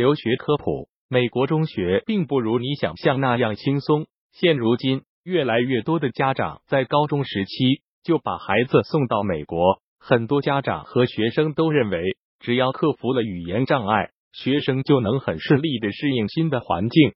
留学科普：美国中学并不如你想象那样轻松。现如今，越来越多的家长在高中时期就把孩子送到美国。很多家长和学生都认为，只要克服了语言障碍，学生就能很顺利的适应新的环境。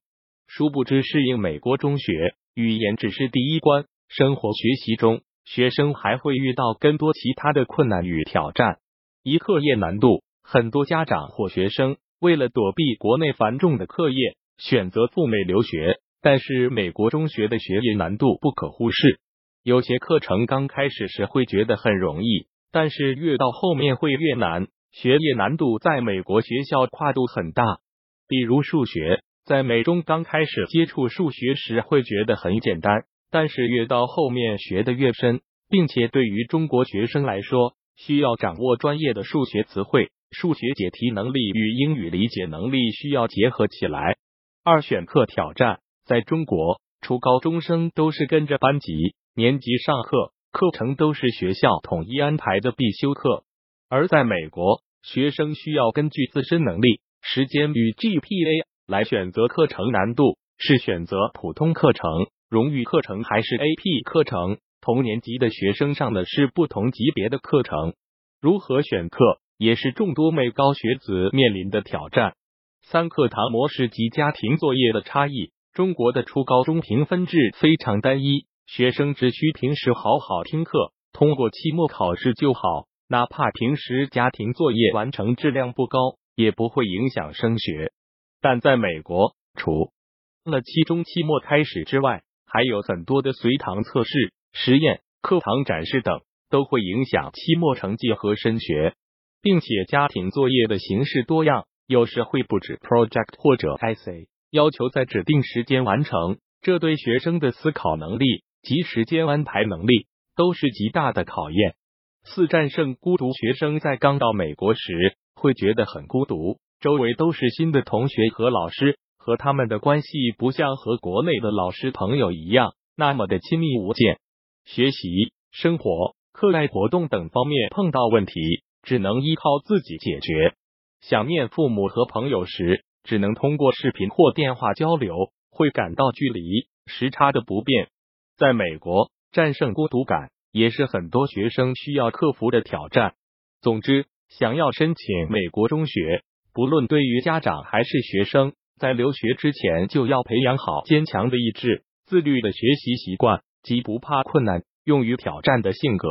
殊不知，适应美国中学，语言只是第一关。生活学习中，学生还会遇到更多其他的困难与挑战。一课业难度，很多家长或学生为了躲避国内繁重的课业，选择赴美留学。但是，美国中学的学业难度不可忽视。有些课程刚开始时会觉得很容易，但是越到后面会越难。学业难度在美国学校跨度很大，比如数学。在美中刚开始接触数学时会觉得很简单，但是越到后面学的越深，并且对于中国学生来说，需要掌握专业的数学词汇，数学解题能力与英语理解能力需要结合起来。二选课挑战，在中国初高中生都是跟着班级年级上课，课程都是学校统一安排的必修课，而在美国，学生需要根据自身能力、时间与 GPA。来选择课程难度是选择普通课程、荣誉课程还是 AP 课程？同年级的学生上的是不同级别的课程，如何选课也是众多美高学子面临的挑战。三课堂模式及家庭作业的差异，中国的初高中评分制非常单一，学生只需平时好好听课，通过期末考试就好，哪怕平时家庭作业完成质量不高，也不会影响升学。但在美国，除了期中、期末开始之外，还有很多的随堂测试、实验、课堂展示等，都会影响期末成绩和升学，并且家庭作业的形式多样，有时会布置 project 或者 essay，要求在指定时间完成，这对学生的思考能力及时间安排能力都是极大的考验。四战胜孤独，学生在刚到美国时会觉得很孤独。周围都是新的同学和老师，和他们的关系不像和国内的老师朋友一样那么的亲密无间。学习、生活、课外活动等方面碰到问题，只能依靠自己解决。想念父母和朋友时，只能通过视频或电话交流，会感到距离、时差的不便。在美国，战胜孤独感也是很多学生需要克服的挑战。总之，想要申请美国中学。不论对于家长还是学生，在留学之前就要培养好坚强的意志、自律的学习习惯及不怕困难、勇于挑战的性格。